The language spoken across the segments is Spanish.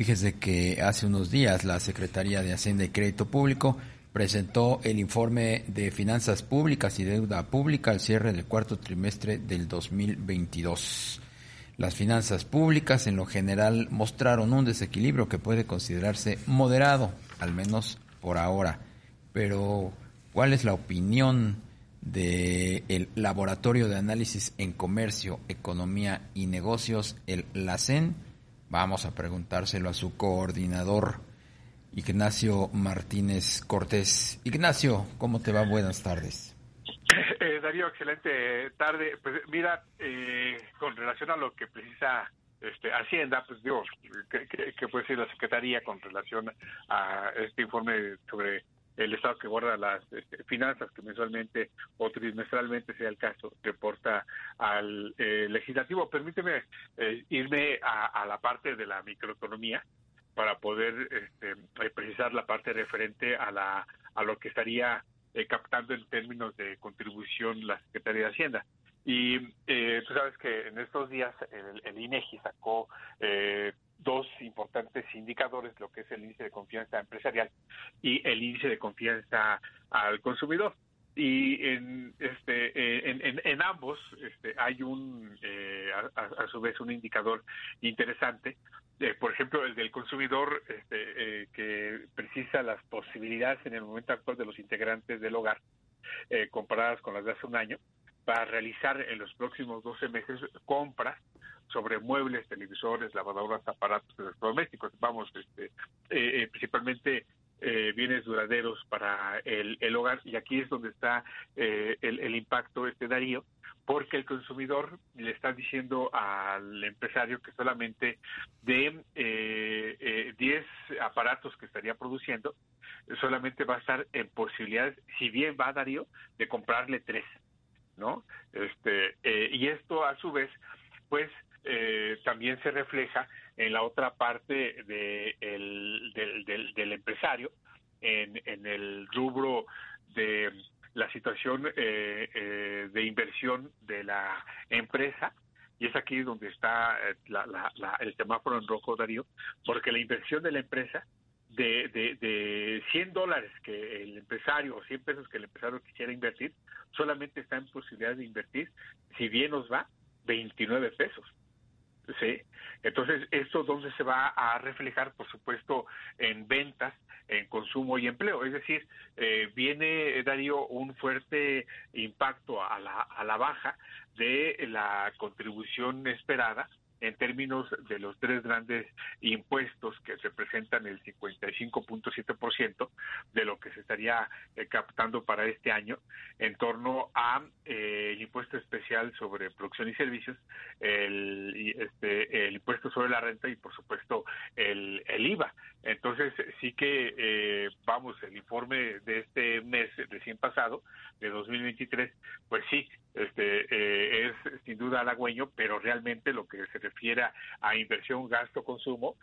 Fíjese que hace unos días la Secretaría de Hacienda y Crédito Público presentó el informe de finanzas públicas y deuda pública al cierre del cuarto trimestre del 2022. Las finanzas públicas en lo general mostraron un desequilibrio que puede considerarse moderado, al menos por ahora. Pero, ¿cuál es la opinión del Laboratorio de Análisis en Comercio, Economía y Negocios, el LACEN? Vamos a preguntárselo a su coordinador, Ignacio Martínez Cortés. Ignacio, ¿cómo te va? Buenas tardes. Eh, Darío, excelente tarde. Pues mira, eh, con relación a lo que precisa este, Hacienda, pues digo, que, puede ser la Secretaría con relación a este informe sobre el Estado que guarda las este, finanzas que mensualmente o trimestralmente, sea el caso, reporta al eh, legislativo. Permíteme eh, irme a, la parte de la microeconomía para poder este, eh, precisar la parte referente a, la, a lo que estaría captando en términos de contribución la Secretaría de Hacienda. Y tú sabes que en estos días el, el INEGI sacó dos importantes indicadores, lo que es el índice de confianza empresarial y el índice de confianza al consumidor. Y en, este, eh, en, ambos este, hay un, eh, a, su vez, un indicador interesante. Eh, por ejemplo, el del consumidor este, que precisa las posibilidades en el momento actual de los integrantes del hogar comparadas con las de hace un año para realizar en los próximos 12 meses compras sobre muebles, televisores, lavadoras, aparatos electrodomésticos, vamos, este, eh, eh, principalmente eh, bienes duraderos para el, hogar. Y aquí es donde está el, impacto este Darío porque el consumidor le está diciendo al empresario que solamente de 10 aparatos que estaría produciendo solamente va a estar en posibilidades si bien va Darío de comprarle tres no este y esto a su vez pues eh, también se refleja en la otra parte de del, empresario, en, en, el rubro de la situación eh, eh, de inversión de la empresa, y es aquí donde está el semáforo en rojo, Darío, porque la inversión de la empresa de, de, de 100 dólares que el empresario o 100 pesos que el empresario quisiera invertir, solamente está en posibilidad de invertir, si bien nos va, 29 pesos. ¿sí? Entonces, ¿esto dónde se va a reflejar? Por supuesto, en ventas, en consumo y empleo. Es decir, eh, viene, Darío, un fuerte impacto a la, a la baja de la contribución esperada en términos de los tres grandes impuestos que representan el 55.7% de lo que se estaría eh, captando para este año en torno a eh, el impuesto especial sobre producción y servicios, el, este, el impuesto sobre la renta y por supuesto el, el IVA. Entonces sí que eh, vamos el informe de este mes recién pasado de 2023, pues sí este eh, es sin duda halagüeño, pero realmente lo que se refiere a inversión, gasto, consumo,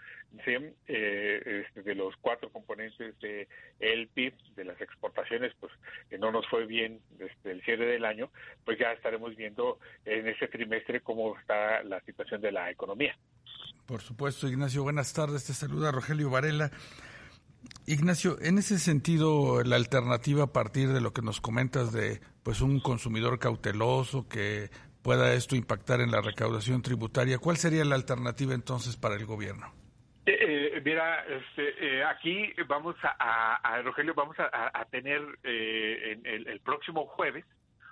eh, este, de los cuatro componentes de el PIB, de las exportaciones, pues que no nos fue bien desde el cierre del año, pues ya estaremos viendo en ese trimestre cómo está la situación de la economía. Por supuesto, Ignacio, buenas tardes. Te saluda Rogelio Varela. Ignacio, en ese sentido, la alternativa a partir de lo que nos comentas de pues un consumidor cauteloso que pueda esto impactar en la recaudación tributaria, ¿cuál sería la alternativa entonces para el gobierno? Eh, eh, mira, este, eh, aquí vamos a, Rogelio, vamos a, tener el, el, próximo jueves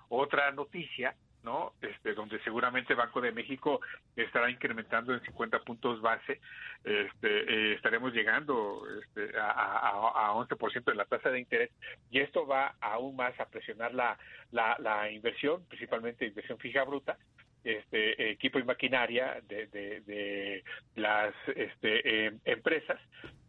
otra noticia ¿no? Este, donde seguramente Banco de México estará incrementando en 50 puntos base, este, eh, estaremos llegando este, a, a, a 11% de la tasa de interés y esto va aún más a presionar la, la, la inversión, principalmente inversión fija bruta, este, equipo y maquinaria de, de, las este, em, empresas.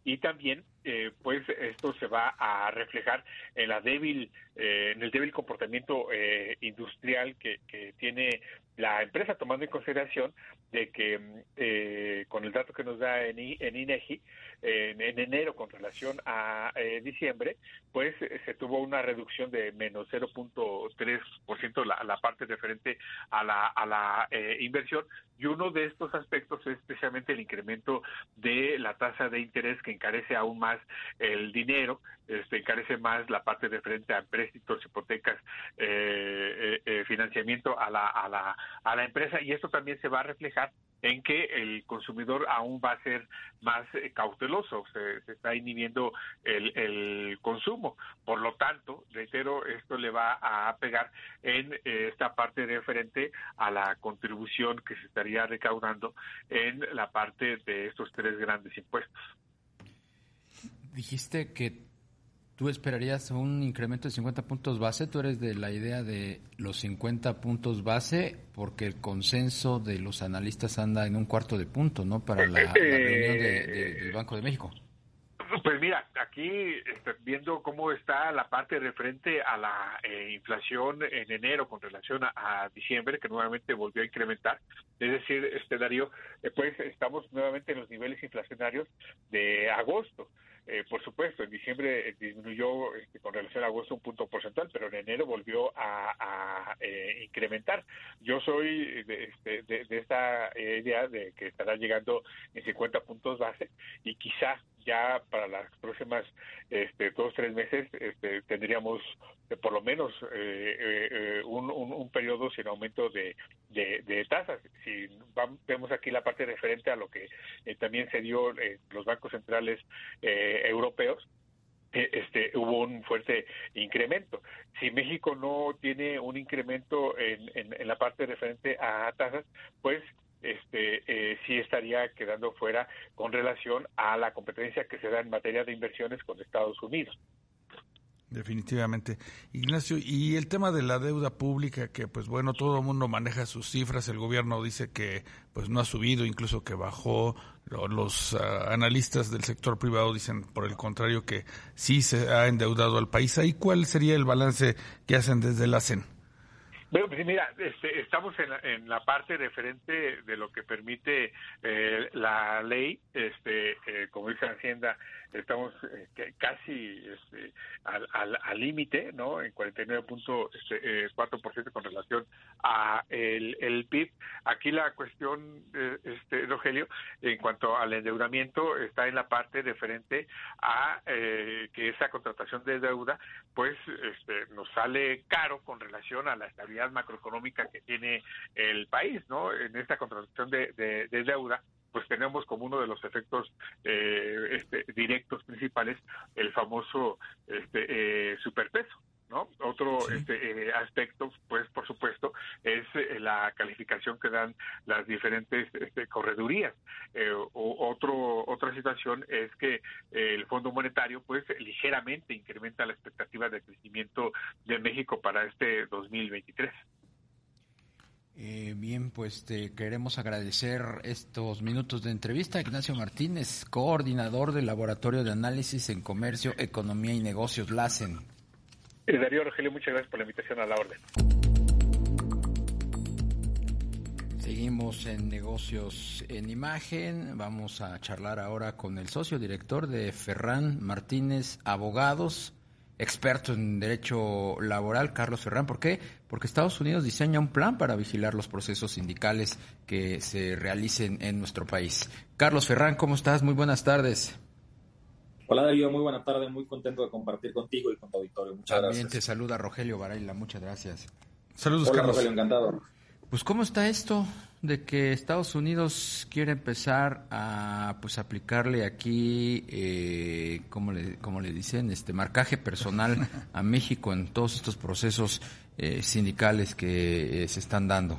Y también eh, pues esto se va a reflejar en la débil eh, en el débil comportamiento eh, industrial que, que, tiene la empresa tomando en consideración de que con el dato que nos da en, en INEGI en, enero con relación a diciembre pues se tuvo una reducción de menos 0.3% la, la parte referente a la a la inversión. Y uno de estos aspectos es especialmente el incremento de la tasa de interés que encarece aún más el dinero, este, encarece más la parte referente a préstitos, hipotecas, eh, eh, eh, financiamiento a la, a, la, a la empresa. Y esto también se va a reflejar en que el consumidor aún va a ser más eh, cauteloso, se, está inhibiendo el, el, consumo. Por lo tanto, reitero, esto le va a pegar en eh, esta parte referente a la contribución que se estaría recaudando en la parte de estos tres grandes impuestos. Dijiste que ¿Tú esperarías un incremento de 50 puntos base? ¿Tú eres de la idea de los 50 puntos base? Porque el consenso de los analistas anda en un cuarto de punto, ¿no? Para la, reunión del Banco de México. Pues mira, aquí este, viendo cómo está la parte referente a la eh, inflación en enero con relación a, diciembre, que nuevamente volvió a incrementar, es decir, este Darío, eh, pues estamos nuevamente en los niveles inflacionarios de agosto. Eh, por supuesto, en diciembre eh, disminuyó este, con relación a agosto un punto porcentual, pero en enero volvió a, eh, incrementar. Yo soy de, este, de, esta idea de que estará llegando en 50 puntos base y quizá ya para las próximas este, dos tres meses este, tendríamos eh, por lo menos eh, eh, un, un, periodo sin aumento de, de, tasas. Si vemos aquí la parte referente a lo que también se dio en los bancos centrales europeos, este, hubo un fuerte incremento. Si México no tiene un incremento en, en la parte referente a tasas, pues este, eh, sí estaría quedando fuera con relación a la competencia que se da en materia de inversiones con Estados Unidos. Definitivamente. Ignacio, y el tema de la deuda pública, que pues bueno, todo el mundo maneja sus cifras, el gobierno dice que pues no ha subido, incluso que bajó, los ah, analistas del sector privado dicen por el contrario que sí se ha endeudado al país. ¿Y cuál sería el balance que hacen desde la CEN? Bueno, pues mira, este, estamos en la, en la, parte referente de lo que permite eh, la ley, este, eh, como dice Hacienda, estamos eh, casi este, al límite, ¿no? En 49.4% este, con relación a el, el, PIB. Aquí la cuestión, este, Rogelio, en cuanto al endeudamiento, está en la parte referente a que esa contratación de deuda, pues, este, nos sale caro con relación a la estabilidad macroeconómica que tiene el país, ¿no? En esta contratación de, de, deuda, pues tenemos como uno de los efectos eh, este, directos principales el famoso este, eh, superpeso. ¿No? Otro este, eh, aspecto, pues por supuesto, es la calificación que dan las diferentes este, corredurías. otro, otra situación es que el Fondo Monetario, pues ligeramente incrementa la expectativa de crecimiento de México para este 2023. Eh, bien, pues te queremos agradecer estos minutos de entrevista. Ignacio Martínez, coordinador del Laboratorio de Análisis en Comercio, Economía y Negocios, LACEN. Eh, Darío Rogelio, muchas gracias por la invitación a la orden. Seguimos en negocios en imagen. Vamos a charlar ahora con el socio director de Ferran Martínez Abogados experto en derecho laboral, Carlos Ferrán. ¿Por qué? Porque Estados Unidos diseña un plan para vigilar los procesos sindicales que se realicen en nuestro país. Carlos Ferrán, ¿cómo estás? Muy buenas tardes. Hola Darío, muy buena tarde, muy contento de compartir contigo y con tu auditorio. Muchas También gracias. te saluda Rogelio Baraila, muchas gracias. Saludos, Carlos. Rogelio, encantado. Pues cómo está esto de que Estados Unidos quiere empezar a pues aplicarle aquí, eh, como le, como le dicen, este marcaje personal a México en todos estos procesos eh, sindicales que eh, se están dando.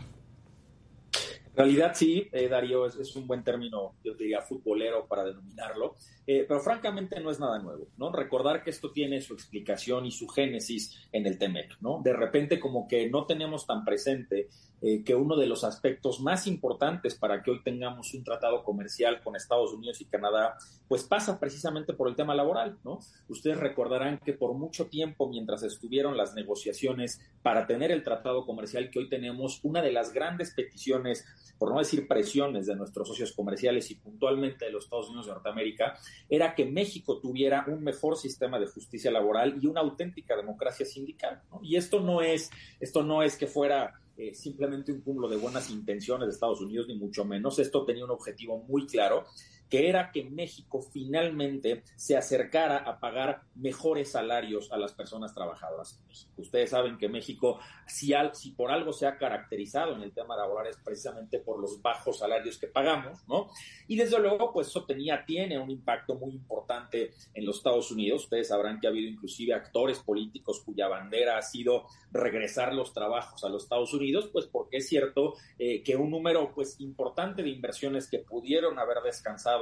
En realidad sí, eh, Darío, es, un buen término, yo diría, futbolero para denominarlo, eh, pero francamente no es nada nuevo, ¿no? Recordar que esto tiene su explicación y su génesis en el TEMEC, ¿no? De repente como que no tenemos tan presente eh, que uno de los aspectos más importantes para que hoy tengamos un tratado comercial con Estados Unidos y Canadá, pues pasa precisamente por el tema laboral, ¿no? Ustedes recordarán que por mucho tiempo, mientras estuvieron las negociaciones para tener el tratado comercial que hoy tenemos, una de las grandes peticiones, por no decir presiones de nuestros socios comerciales y puntualmente de los Estados Unidos de Norteamérica, era que México tuviera un mejor sistema de justicia laboral y una auténtica democracia sindical, ¿no? Y esto no es, esto no es que fuera eh, simplemente un cúmulo de buenas intenciones de Estados Unidos, ni mucho menos. Esto tenía un objetivo muy claro que era que México finalmente se acercara a pagar mejores salarios a las personas trabajadoras. Ustedes saben que México, si, si por algo se ha caracterizado en el tema laboral, es precisamente por los bajos salarios que pagamos, ¿no? Y desde luego, pues eso tenía, tiene un impacto muy importante en los Estados Unidos. Ustedes sabrán que ha habido inclusive actores políticos cuya bandera ha sido regresar los trabajos a los Estados Unidos, pues porque es cierto eh, que un número pues importante de inversiones que pudieron haber descansado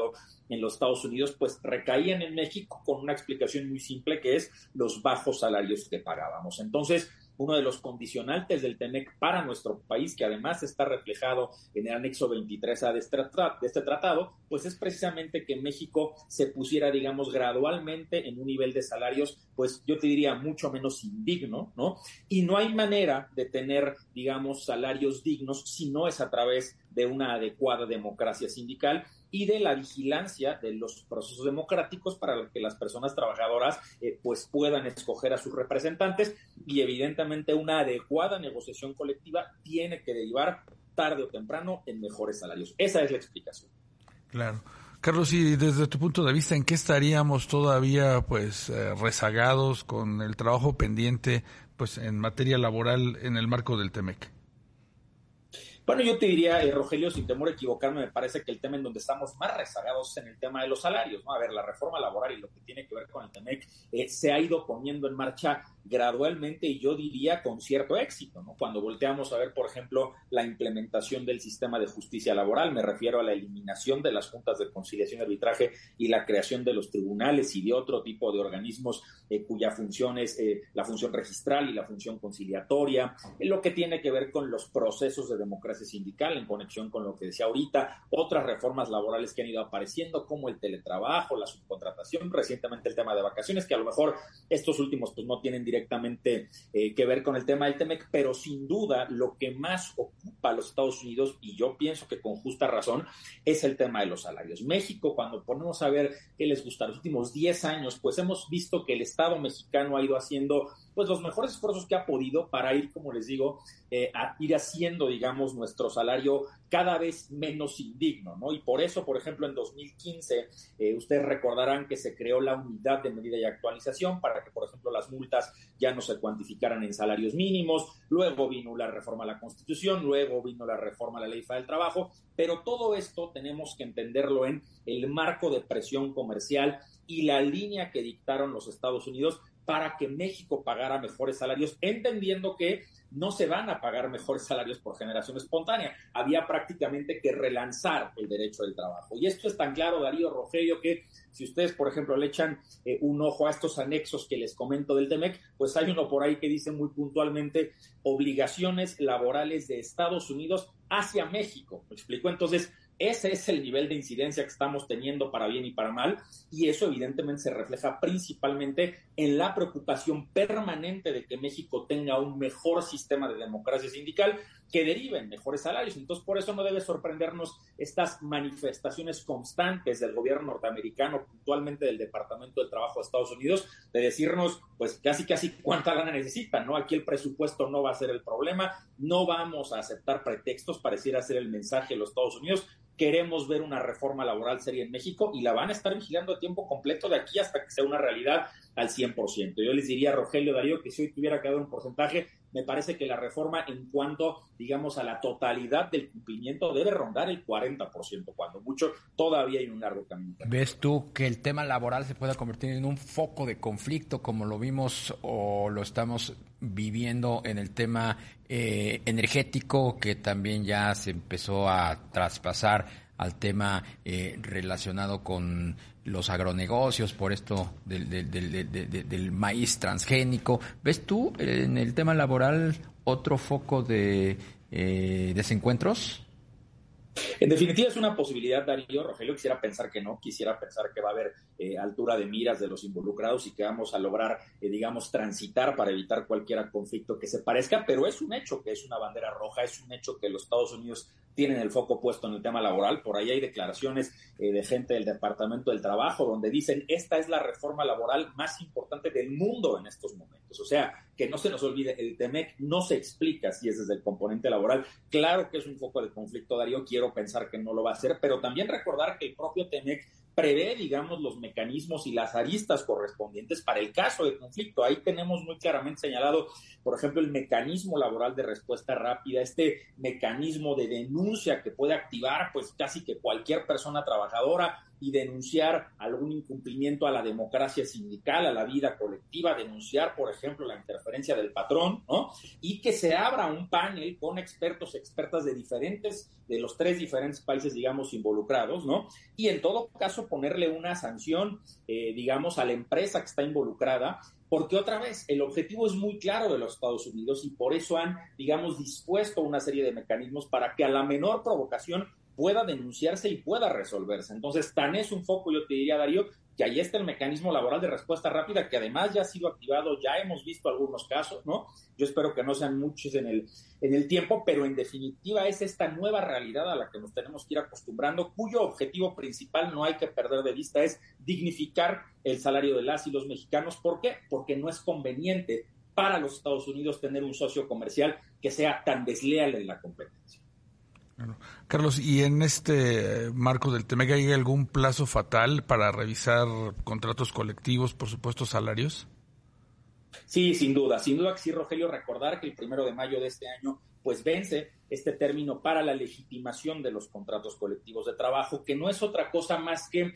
en los Estados Unidos, pues recaían en México con una explicación muy simple que es los bajos salarios que pagábamos. Entonces, uno de los condicionantes del TEMEC para nuestro país, que además está reflejado en el anexo 23A de este, de este tratado, pues es precisamente que México se pusiera, digamos, gradualmente en un nivel de salarios, pues yo te diría mucho menos indigno, ¿no? Y no hay manera de tener, digamos, salarios dignos si no es a través de una adecuada democracia sindical y de la vigilancia de los procesos democráticos para que las personas trabajadoras eh, pues puedan escoger a sus representantes y evidentemente una adecuada negociación colectiva tiene que derivar tarde o temprano en mejores salarios. Esa es la explicación. Claro. Carlos, y desde tu punto de vista, ¿en qué estaríamos todavía pues eh, rezagados con el trabajo pendiente pues en materia laboral en el marco del TEMEC? Bueno, yo te diría, eh, Rogelio, sin temor a equivocarme, me parece que el tema en donde estamos más rezagados es en el tema de los salarios, ¿no? A ver, la reforma laboral y lo que tiene que ver con el TEMEC eh, se ha ido poniendo en marcha gradualmente y yo diría con cierto éxito, ¿no? Cuando volteamos a ver, por ejemplo, la implementación del sistema de justicia laboral, me refiero a la eliminación de las juntas de conciliación y arbitraje y la creación de los tribunales y de otro tipo de organismos eh, cuya función es la función registral y la función conciliatoria, lo que tiene que ver con los procesos de democracia sindical en conexión con lo que decía ahorita, otras reformas laborales que han ido apareciendo, como el teletrabajo, la subcontratación, recientemente el tema de vacaciones, que a lo mejor estos últimos pues no tienen directamente eh, que ver con el tema del TEMEC, pero sin duda lo que más ocupa a los Estados Unidos, y yo pienso que con justa razón, es el tema de los salarios. México, cuando ponemos a ver qué les gusta los últimos 10 años, pues hemos visto que el Estado mexicano ha ido haciendo pues los mejores esfuerzos que ha podido para ir, como les digo, eh, a ir haciendo, digamos, nuestro salario cada vez menos indigno, ¿no? Y por eso, por ejemplo, en 2015, eh, ustedes recordarán que se creó la unidad de medida y actualización para que, por ejemplo, las multas ya no se cuantificaran en salarios mínimos, luego vino la reforma a la Constitución, luego vino la reforma a la Ley del Trabajo, pero todo esto tenemos que entenderlo en el marco de presión comercial y la línea que dictaron los Estados Unidos para que México pagara mejores salarios, entendiendo que no se van a pagar mejores salarios por generación espontánea. Había prácticamente que relanzar el derecho del trabajo. Y esto es tan claro, Darío Rogelio, que si ustedes, por ejemplo, le echan eh, un ojo a estos anexos que les comento del TEMEC, pues hay uno por ahí que dice muy puntualmente obligaciones laborales de Estados Unidos hacia México. ¿Me explico? Entonces, ese es el nivel de incidencia que estamos teniendo para bien y para mal, y eso evidentemente se refleja principalmente en la preocupación permanente de que México tenga un mejor sistema de democracia sindical que derive en mejores salarios. Entonces, por eso no debe sorprendernos estas manifestaciones constantes del gobierno norteamericano, puntualmente del Departamento del Trabajo de Estados Unidos, de decirnos, pues casi, casi cuánta lana necesitan, ¿no? Aquí el presupuesto no va a ser el problema, no vamos a aceptar pretextos, pareciera ser el mensaje de los Estados Unidos, queremos ver una reforma laboral seria en México y la van a estar vigilando a tiempo completo de aquí hasta que sea una realidad al 100%. Yo les diría a Rogelio Darío que si hoy tuviera que dar un porcentaje, me parece que la reforma en cuanto, digamos, a la totalidad del cumplimiento debe rondar el 40%, cuando mucho todavía hay un largo camino. ¿Ves tú que el tema laboral se pueda convertir en un foco de conflicto como lo vimos o lo estamos viviendo en el tema eh, energético que también ya se empezó a traspasar al tema eh, relacionado con los agronegocios, por esto del, del, del, del, maíz transgénico. ¿Ves tú en el tema laboral otro foco de eh, desencuentros? En definitiva, es una posibilidad, Darío. Rogelio quisiera pensar que no, quisiera pensar que va a haber eh, altura de miras de los involucrados y que vamos a lograr, eh, digamos, transitar para evitar cualquier conflicto que se parezca, pero es un hecho que es una bandera roja, es un hecho que los Estados Unidos tienen el foco puesto en el tema laboral. Por ahí hay declaraciones eh, de gente del Departamento del Trabajo donde dicen esta es la reforma laboral más importante del mundo en estos momentos. O sea, que no se nos olvide, el TEMEC no se explica si es desde el componente laboral. Claro que es un foco de conflicto, Darío, quiero pensar que no lo va a hacer, pero también recordar que el propio TEMEC prevé, digamos, los mecanismos y las aristas correspondientes para el caso de conflicto. Ahí tenemos muy claramente señalado, por ejemplo, el mecanismo laboral de respuesta rápida, este mecanismo de denuncia que puede activar, pues, casi que cualquier persona trabajadora y denunciar algún incumplimiento a la democracia sindical, a la vida colectiva, denunciar, por ejemplo, la interferencia del patrón, ¿no? Y que se abra un panel con expertos, expertas de diferentes, de los tres diferentes países, digamos, involucrados, ¿no? Y en todo caso ponerle una sanción, eh, digamos, a la empresa que está involucrada porque otra vez el objetivo es muy claro de los Estados Unidos y por eso han, digamos, dispuesto una serie de mecanismos para que a la menor provocación pueda denunciarse y pueda resolverse. Entonces, tan es un foco, yo te diría, Darío, que ahí está el mecanismo laboral de respuesta rápida, que además ya ha sido activado, ya hemos visto algunos casos, ¿no? Yo espero que no sean muchos en el, en el tiempo, pero en definitiva es esta nueva realidad a la que nos tenemos que ir acostumbrando, cuyo objetivo principal no hay que perder de vista es dignificar el salario de las y los mexicanos. ¿Por qué? Porque no es conveniente para los Estados Unidos tener un socio comercial que sea tan desleal en la competencia. Carlos, ¿y en este marco del TEMEC hay algún plazo fatal para revisar contratos colectivos, por supuesto salarios? Sí, sin duda, sin duda que sí, Rogelio, recordar que el primero de mayo de este año pues vence este término para la legitimación de los contratos colectivos de trabajo, que no es otra cosa más que eh,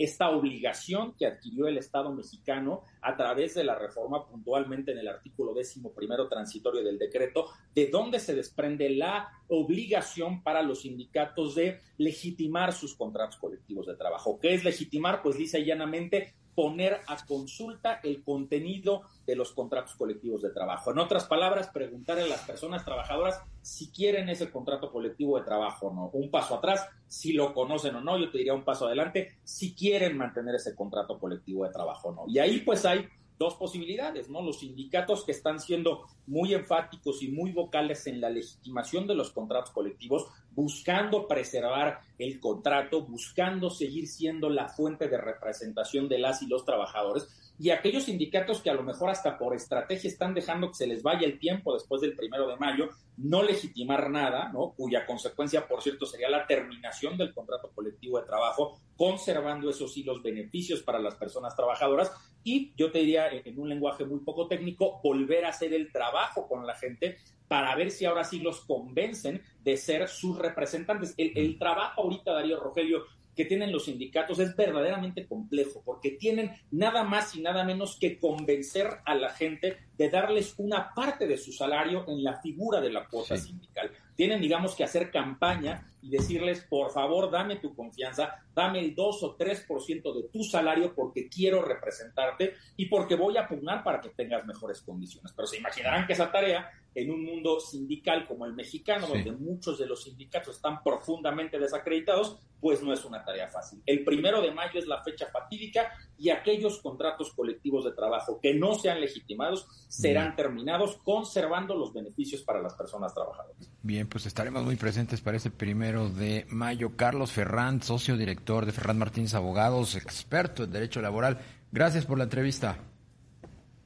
esta obligación que adquirió el Estado mexicano a través de la reforma puntualmente en el artículo décimo primero transitorio del decreto, de donde se desprende la obligación para los sindicatos de legitimar sus contratos colectivos de trabajo. ¿Qué es legitimar? Pues dice llanamente poner a consulta el contenido de los contratos colectivos de trabajo. En otras palabras, preguntarle a las personas trabajadoras si quieren ese contrato colectivo de trabajo o no. Un paso atrás, si lo conocen o no, yo te diría un paso adelante, si quieren mantener ese contrato colectivo de trabajo o no. Y ahí pues hay dos posibilidades, ¿no? Los sindicatos que están siendo muy enfáticos y muy vocales en la legitimación de los contratos colectivos, buscando preservar el contrato, buscando seguir siendo la fuente de representación de las y los trabajadores, y aquellos sindicatos que a lo mejor hasta por estrategia están dejando que se les vaya el tiempo después del primero de mayo, no legitimar nada, ¿no? cuya consecuencia, por cierto, sería la terminación del contrato colectivo de trabajo, conservando esos sí los beneficios para las personas trabajadoras y yo te diría en un lenguaje muy poco técnico, volver a hacer el trabajo con la gente para ver si ahora sí los convencen de ser sus representantes. El, el trabajo ahorita, Darío Rogelio, que tienen los sindicatos es verdaderamente complejo, porque tienen nada más y nada menos que convencer a la gente de darles una parte de su salario en la figura de la cuota sindical. Tienen, digamos, que hacer campaña y decirles, por favor, dame tu confianza, dame el 2 o 3% de tu salario porque quiero representarte y porque voy a pugnar para que tengas mejores condiciones. Pero se imaginarán que esa tarea en un mundo sindical como el mexicano, donde muchos de los sindicatos están profundamente desacreditados, pues no es una tarea fácil. El primero de mayo es la fecha fatídica y aquellos contratos colectivos de trabajo que no sean legitimados serán terminados conservando los beneficios para las personas trabajadoras. Bien, pues estaremos muy presentes para ese primero de mayo. Carlos Ferrán, socio director de Ferrán Martínez Abogados, experto en derecho laboral. Gracias por la entrevista.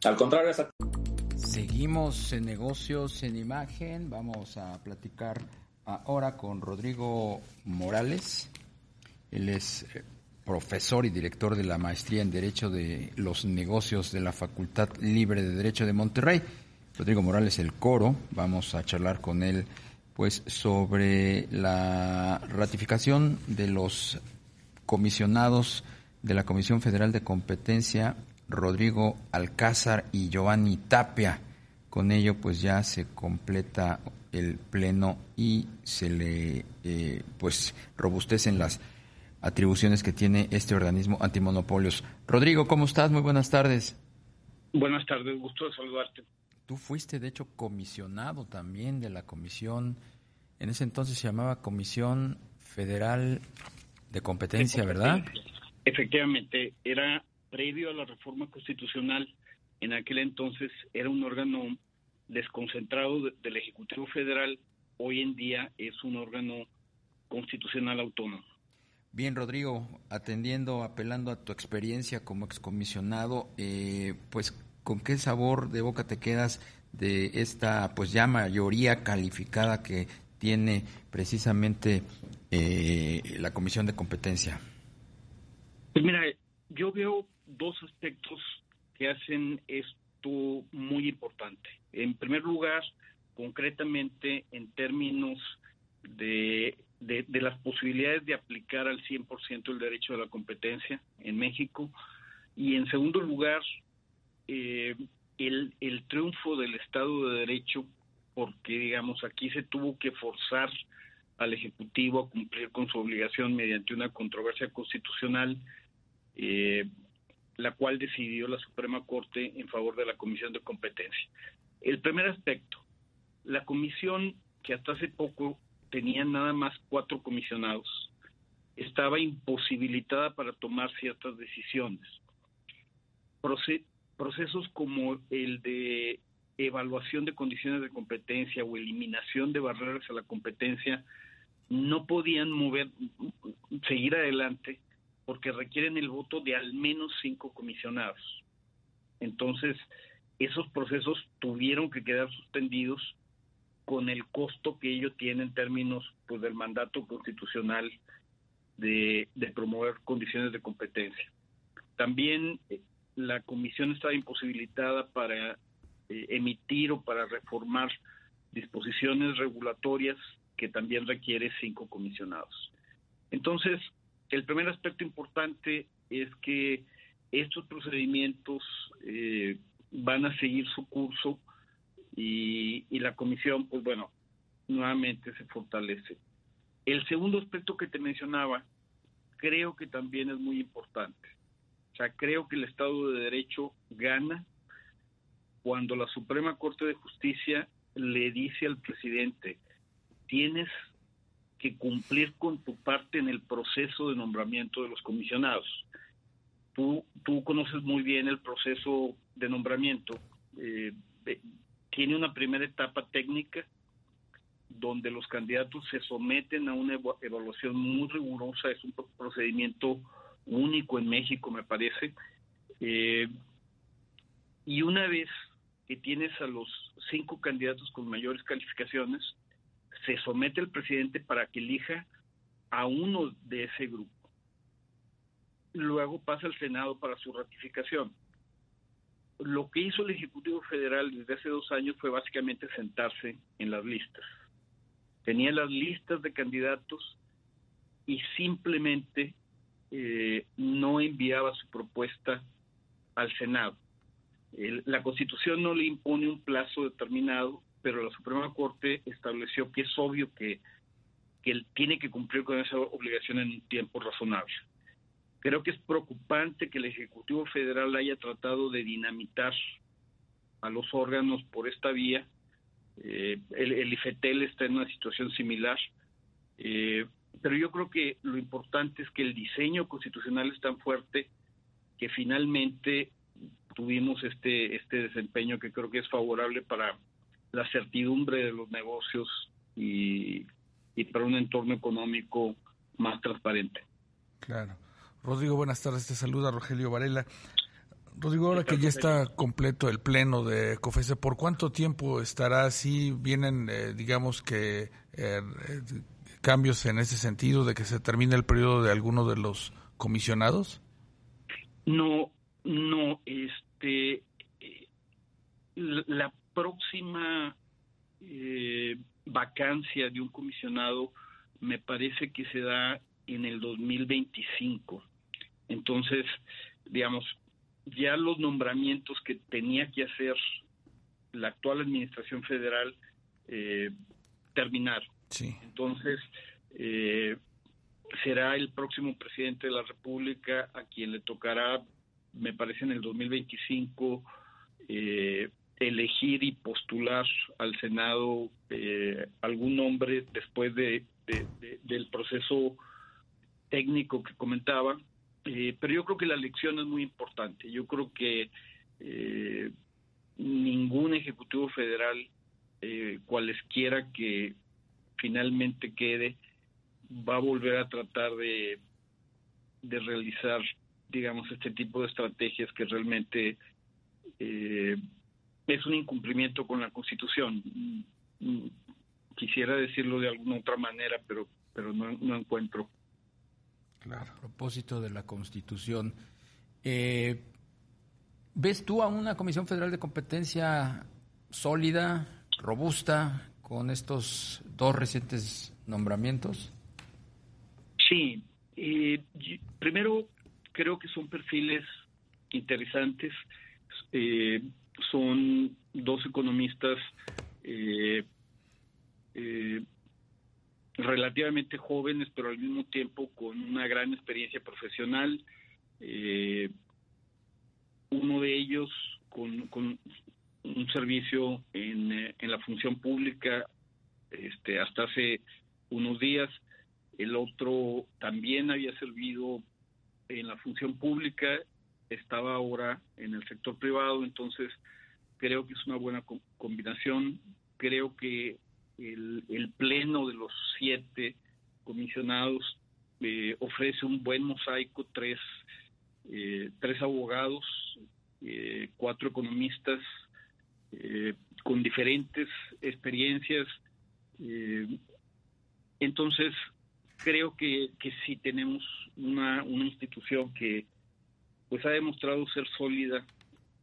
Al contrario, Seguimos en negocios en imagen. Vamos a platicar ahora con Rodrigo Morales. Él es eh, profesor y director de la maestría en Derecho de los Negocios de la Facultad Libre de Derecho de Monterrey. Rodrigo Morales, el coro. Vamos a charlar con él pues sobre la ratificación de los comisionados de la Comisión Federal de Competencia, Rodrigo Alcázar y Giovanni Tapia, con ello pues ya se completa el pleno y se le eh, pues robustecen las atribuciones que tiene este organismo antimonopolios. Rodrigo, ¿cómo estás? Muy buenas tardes. Buenas tardes, gusto de saludarte. Tú fuiste, de hecho, comisionado también de la comisión, en ese entonces se llamaba Comisión Federal de Competencia, ¿verdad? Efectivamente, era previo a la reforma constitucional, en aquel entonces era un órgano desconcentrado del Ejecutivo Federal, hoy en día es un órgano constitucional autónomo. Bien, Rodrigo, atendiendo, apelando a tu experiencia como excomisionado, eh, pues, ¿con qué sabor de boca te quedas de esta, pues, ya mayoría calificada que tiene precisamente eh, la Comisión de Competencia? Pues mira, yo veo dos aspectos que hacen esto muy importante. En primer lugar, concretamente en términos de de, las posibilidades de aplicar al 100% el derecho de la competencia en México. Y en segundo lugar, eh, el, el triunfo del Estado de Derecho, porque digamos aquí se tuvo que forzar al Ejecutivo a cumplir con su obligación mediante una controversia constitucional, eh, la cual decidió la Suprema Corte en favor de la Comisión de Competencia. El primer aspecto, la comisión que hasta hace poco tenían nada más cuatro comisionados, estaba imposibilitada para tomar ciertas decisiones. Procesos como el de evaluación de condiciones de competencia o eliminación de barreras a la competencia no podían mover, seguir adelante porque requieren el voto de al menos cinco comisionados. Entonces, esos procesos tuvieron que quedar suspendidos con el costo que ello tiene en términos pues del mandato constitucional de, promover condiciones de competencia. También eh, la comisión estaba imposibilitada para eh, emitir o para reformar disposiciones regulatorias que también requiere cinco comisionados. Entonces, el primer aspecto importante es que estos procedimientos eh, van a seguir su curso y, la comisión, pues bueno, nuevamente se fortalece. El segundo aspecto que te mencionaba, creo que también es muy importante. Sea, creo que el Estado de Derecho gana cuando la Suprema Corte de Justicia le dice al presidente, tienes que cumplir con tu parte en el proceso de nombramiento de los comisionados. Tú, tú conoces muy bien el proceso de nombramiento. Eh, tiene una primera etapa técnica donde los candidatos se someten a una evaluación muy rigurosa, es un procedimiento único en México, me parece. Eh, y una vez que tienes a los cinco candidatos con mayores calificaciones, se somete el presidente para que elija a uno de ese grupo. Luego pasa al Senado para su ratificación lo que hizo el Ejecutivo Federal desde hace dos años fue básicamente sentarse en las listas. Tenía las listas de candidatos y simplemente eh, no enviaba su propuesta al Senado. la Constitución no le impone un plazo determinado, pero la Suprema Corte estableció que es obvio que, él tiene que cumplir con esa obligación en un tiempo razonable. Creo que es preocupante que el Ejecutivo Federal haya tratado de dinamitar a los órganos por esta vía. Eh, el, IFETEL está en una situación similar. Eh, pero yo creo que lo importante es que el diseño constitucional es tan fuerte que finalmente tuvimos este, este desempeño que creo que es favorable para la certidumbre de los negocios y, y para un entorno económico más transparente. Claro. Rodrigo, buenas tardes. Te saluda Rogelio Varela. Rodrigo, ahora que ya está completo el pleno de COFESE, ¿por cuánto tiempo estará así? ¿Vienen, eh, digamos que, eh, cambios en ese sentido de que se termine el periodo de alguno de los comisionados? No, no, este, la próxima eh, vacancia de un comisionado me parece que se da en el 2025. Entonces, digamos, ya los nombramientos que tenía que hacer la actual administración federal eh, terminar. Entonces, eh, será el próximo presidente de la República a quien le tocará, me parece, en el 2025, eh, elegir y postular al Senado eh, algún hombre después de, del proceso técnico que comentaba. Eh, pero yo creo que la elección es muy importante. Yo creo que ningún ejecutivo federal, cualesquiera que finalmente quede, va a volver a tratar de, de realizar, digamos, este tipo de estrategias que realmente eh, es un incumplimiento con la Constitución. Quisiera decirlo de alguna otra manera, pero, pero no, no encuentro. Claro. A propósito de la Constitución, eh, ¿ves tú a una Comisión Federal de Competencia sólida, robusta, con estos dos recientes nombramientos? Sí, primero creo que son perfiles interesantes. Eh, son dos economistas eh, eh, relativamente jóvenes, pero al mismo tiempo con una gran experiencia profesional. Eh, uno de ellos con, un servicio en, en, la función pública este, hasta hace unos días. El otro también había servido en la función pública estaba ahora en el sector privado, entonces creo que es una buena combinación. Creo que el, pleno de los siete comisionados eh, ofrece un buen mosaico, tres, eh, tres abogados, eh, cuatro economistas con diferentes experiencias. entonces, creo que, que sí tenemos una, una institución que pues ha demostrado ser sólida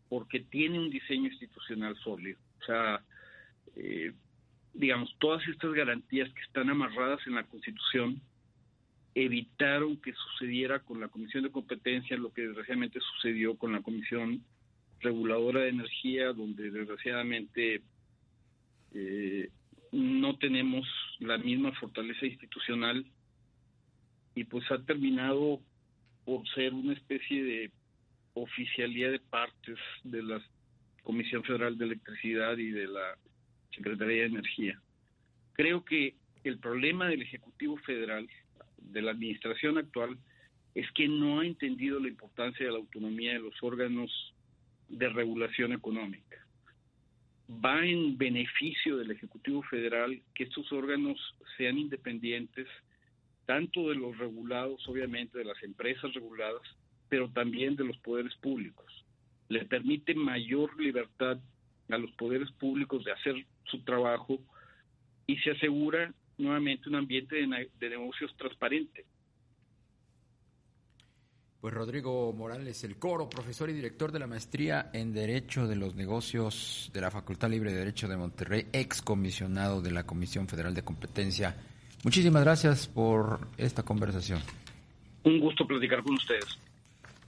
porque tiene un diseño institucional sólido. O sea, eh, digamos, todas estas garantías que están amarradas en la Constitución evitaron que sucediera con la Comisión de Competencia lo que desgraciadamente sucedió con la Comisión Reguladora de Energía, donde desgraciadamente eh, no tenemos la misma fortaleza institucional y pues ha terminado por ser una especie de oficialía de partes de la Comisión Federal de Electricidad y de la Secretaría de Energía. Creo que el problema del Ejecutivo Federal, de la administración actual, es que no ha entendido la importancia de la autonomía de los órganos de regulación económica. Va en beneficio del Ejecutivo Federal que estos órganos sean independientes, tanto de los regulados, obviamente, de las empresas reguladas, pero también de los poderes públicos. Le permite mayor libertad a los poderes públicos de hacer su trabajo y se asegura nuevamente un ambiente de, negocios transparente. Pues Rodrigo Morales, el coro, profesor y director de la maestría en Derecho de los Negocios de la Facultad Libre de Derecho de Monterrey, ex comisionado de la Comisión Federal de Competencia Muchísimas gracias por esta conversación. Un gusto platicar con ustedes.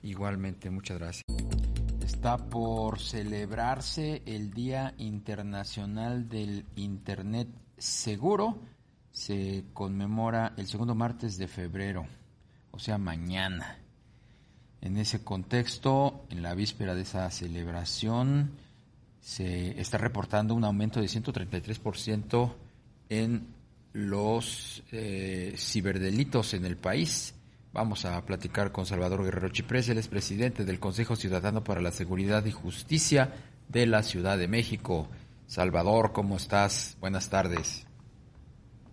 Igualmente, muchas gracias. Está por celebrarse el Día Internacional del Internet Seguro. Se conmemora el segundo martes de febrero, o sea, mañana. En ese contexto, en la víspera de esa celebración, se está reportando un aumento de 133% en los eh, ciberdelitos en el país. Vamos a platicar con Salvador Guerrero Chiprés, él es presidente del Consejo Ciudadano para la Seguridad y Justicia de la Ciudad de México. Salvador, ¿cómo estás? Buenas tardes.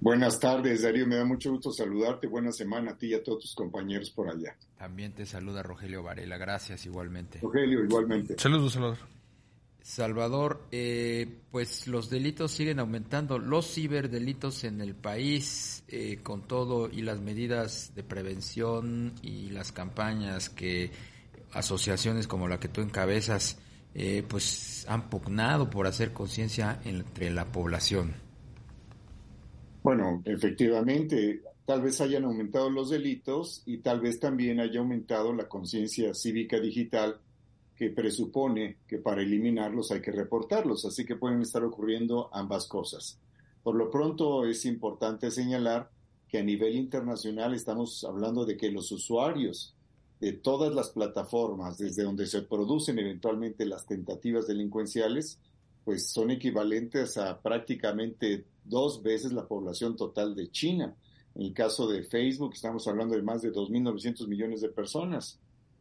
Buenas tardes, Darío. Me da mucho gusto saludarte. Buena semana a ti y a todos tus compañeros por allá. También te saluda Rogelio Varela. Gracias igualmente. Rogelio, igualmente. Saludos, Salvador. Salvador, eh, pues los delitos siguen aumentando, los ciberdelitos en el país, eh, con todo y las medidas de prevención y las campañas que asociaciones como la que tú encabezas, eh, pues han pugnado por hacer conciencia entre la población. Bueno, efectivamente, tal vez hayan aumentado los delitos y tal vez también haya aumentado la conciencia cívica digital que presupone que para eliminarlos hay que reportarlos, así que pueden estar ocurriendo ambas cosas. Por lo pronto es importante señalar que a nivel internacional estamos hablando de que los usuarios de todas las plataformas, desde donde se producen eventualmente las tentativas delincuenciales, pues son equivalentes a prácticamente dos veces la población total de China. En el caso de Facebook estamos hablando de más de 2.900 millones de personas.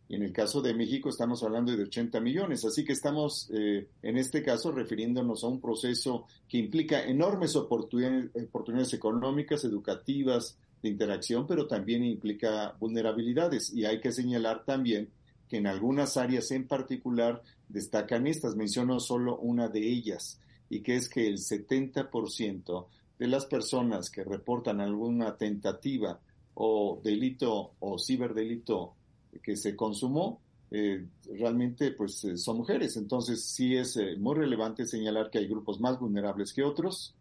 Y en el caso de México estamos hablando de 80 millones. Así que estamos, eh, en este caso, refiriéndonos a un proceso que implica enormes oportunidades, oportunidades económicas, educativas, de interacción, pero también implica vulnerabilidades. Y hay que señalar también que en algunas áreas en particular destacan estas. Menciono solo una de ellas, y que es que el 70% de las personas que reportan alguna tentativa o delito o ciberdelito que se consumó, eh, realmente pues eh, son mujeres. Entonces sí es eh, muy relevante señalar que hay grupos más vulnerables que otros.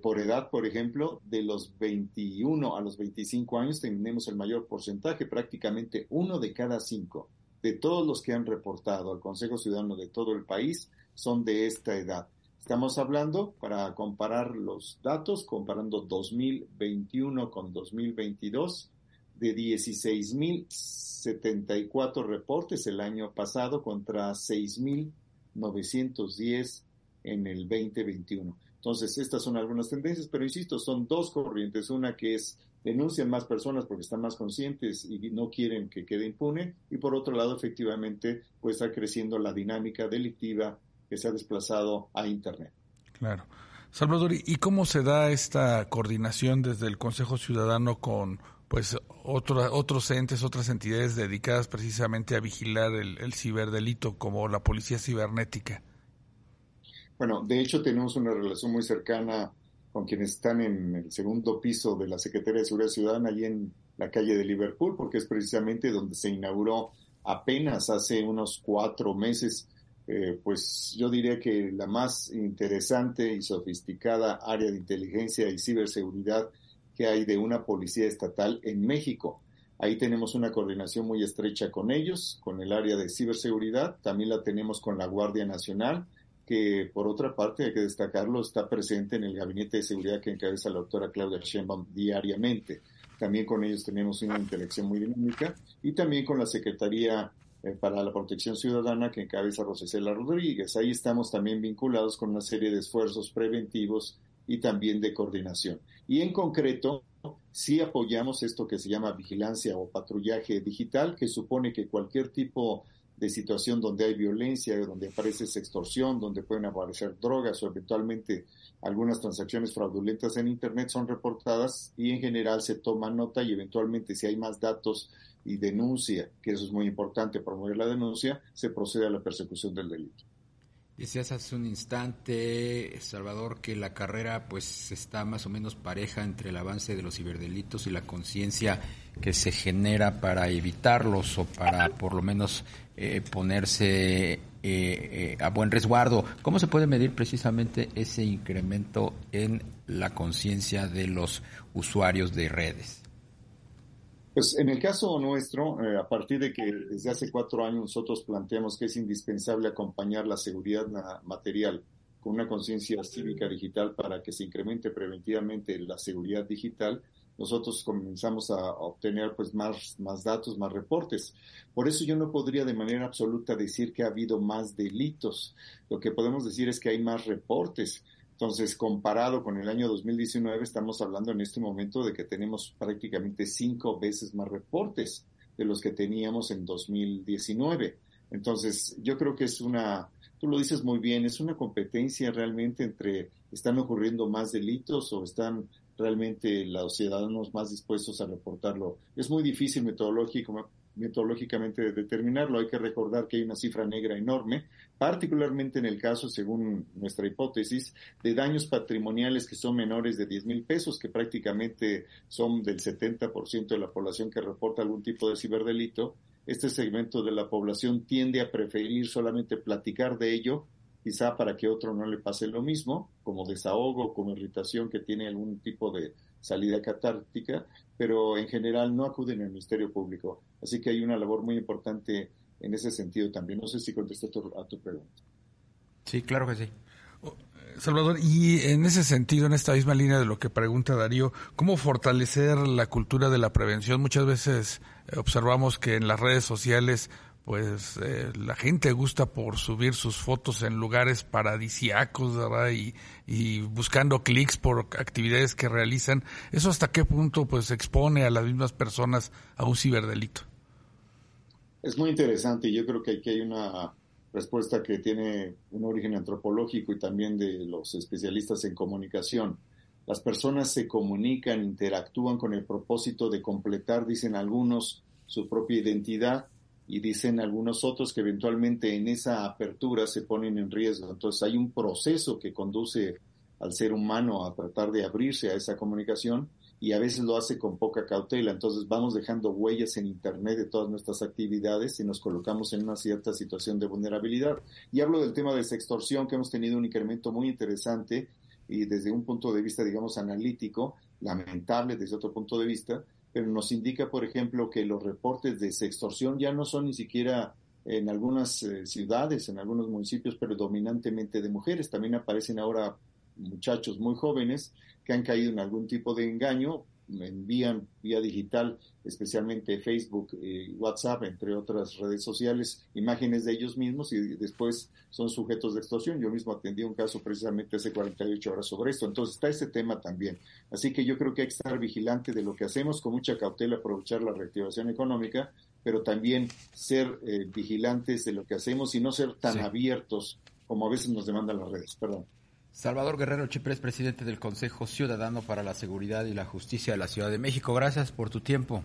por edad, por ejemplo, de los 21 a los 25 años tenemos el mayor porcentaje, prácticamente uno de cada cinco de todos los que han reportado al Consejo Ciudadano de todo el país son de esta edad. Estamos hablando, para comparar los datos, comparando 2021 con 2022, de 16.074 reportes el año pasado contra 6.910 en el 2021. Entonces, estas son algunas tendencias, pero insisto, son dos corrientes. Una que es denuncian más personas porque están más conscientes y no quieren que quede impune. Y por otro lado, efectivamente, pues está creciendo la dinámica delictiva que se ha desplazado a Internet. Claro. Salvador, ¿y cómo se da esta coordinación desde el Consejo Ciudadano con pues otros entes, otras entidades dedicadas precisamente a vigilar el, ciberdelito, como la Policía Cibernética? Bueno, de hecho tenemos una relación muy cercana con quienes están en el segundo piso de la Secretaría de Seguridad Ciudadana, allí en la calle de Liverpool, porque es precisamente donde se inauguró apenas hace unos cuatro meses, eh, pues yo diría que la más interesante y sofisticada área de inteligencia y ciberseguridad que hay de una policía estatal en México. Ahí tenemos una coordinación muy estrecha con ellos, con el área de ciberseguridad, también la tenemos con la Guardia Nacional, que por otra parte, hay que destacarlo, está presente en el gabinete de seguridad que encabeza la doctora Claudia Sheinbaum diariamente. También con ellos tenemos una interacción muy dinámica y también con la Secretaría para la Protección Ciudadana que encabeza Rosicela Rodríguez. Ahí estamos también vinculados con una serie de esfuerzos preventivos y también de coordinación. Y en concreto, sí apoyamos esto que se llama vigilancia o patrullaje digital, que supone que cualquier tipo de situación donde hay violencia, donde aparece extorsión, donde pueden aparecer drogas o eventualmente algunas transacciones fraudulentas en Internet son reportadas y en general se toma nota y eventualmente si hay más datos y denuncia, que eso es muy importante, promover la denuncia, se procede a la persecución del delito. Decías hace un instante, Salvador, que la carrera pues está más o menos pareja entre el avance de los ciberdelitos y la conciencia que se genera para evitarlos o para por lo menos eh, ponerse eh, eh, a buen resguardo. ¿Cómo se puede medir precisamente ese incremento en la conciencia de los usuarios de redes? Pues en el caso nuestro, eh, a partir de que desde hace cuatro años nosotros planteamos que es indispensable acompañar la seguridad material con una conciencia cívica digital para que se incremente preventivamente la seguridad digital, nosotros comenzamos a obtener pues más, más datos, más reportes. Por eso yo no podría de manera absoluta decir que ha habido más delitos. Lo que podemos decir es que hay más reportes. Entonces, comparado con el año 2019, estamos hablando en este momento de que tenemos prácticamente cinco veces más reportes de los que teníamos en 2019. Entonces, yo creo que es una, tú lo dices muy bien, es una competencia realmente entre, ¿están ocurriendo más delitos o están realmente los ciudadanos más dispuestos a reportarlo? Es muy difícil metodológico, metodológicamente determinarlo. Hay que recordar que hay una cifra negra enorme, particularmente en el caso, según nuestra hipótesis, de daños patrimoniales que son menores de 10 mil pesos, que prácticamente son del 70% de la población que reporta algún tipo de ciberdelito. Este segmento de la población tiende a preferir solamente platicar de ello, quizá para que otro no le pase lo mismo, como desahogo, como irritación que tiene algún tipo de salida catártica, pero en general no acuden al Ministerio Público. Así que hay una labor muy importante en ese sentido también. No sé si contesté a tu pregunta. Sí, claro que sí. Salvador, y en ese sentido, en esta misma línea de lo que pregunta Darío, ¿cómo fortalecer la cultura de la prevención? Muchas veces eh, observamos que en las redes sociales pues eh, la gente gusta por subir sus fotos en lugares paradisiacos, ¿verdad? Y, y buscando clics por actividades que realizan. ¿Eso hasta qué punto pues expone a las mismas personas a un ciberdelito? Es muy interesante y yo creo que aquí hay una respuesta que tiene un origen antropológico y también de los especialistas en comunicación. Las personas se comunican, interactúan con el propósito de completar, dicen algunos, su propia identidad y dicen algunos otros que eventualmente en esa apertura se ponen en riesgo. Entonces hay un proceso que conduce al ser humano a tratar de abrirse a esa comunicación y a veces lo hace con poca cautela. Entonces vamos dejando huellas en Internet de todas nuestras actividades y nos colocamos en una cierta situación de vulnerabilidad. Y hablo del tema de sextorsión, que hemos tenido un incremento muy interesante y desde un punto de vista, digamos, analítico, lamentable desde otro punto de vista, pero nos indica, por ejemplo, que los reportes de sextorsión ya no son ni siquiera en algunas eh, ciudades, en algunos municipios, pero dominantemente de mujeres. También aparecen ahora muchachos muy jóvenes que han caído en algún tipo de engaño, envían vía digital, especialmente Facebook, y WhatsApp, entre otras redes sociales, imágenes de ellos mismos y después son sujetos de extorsión. Yo mismo atendí un caso precisamente hace 48 horas sobre esto. Entonces está este tema también. Así que yo creo que hay que estar vigilante de lo que hacemos, con mucha cautela aprovechar la reactivación económica, pero también ser eh, vigilantes de lo que hacemos y no ser tan abiertos como a veces nos demandan las redes. Perdón. Salvador Guerrero Chipres, presidente del Consejo Ciudadano para la Seguridad y la Justicia de la Ciudad de México. Gracias por tu tiempo.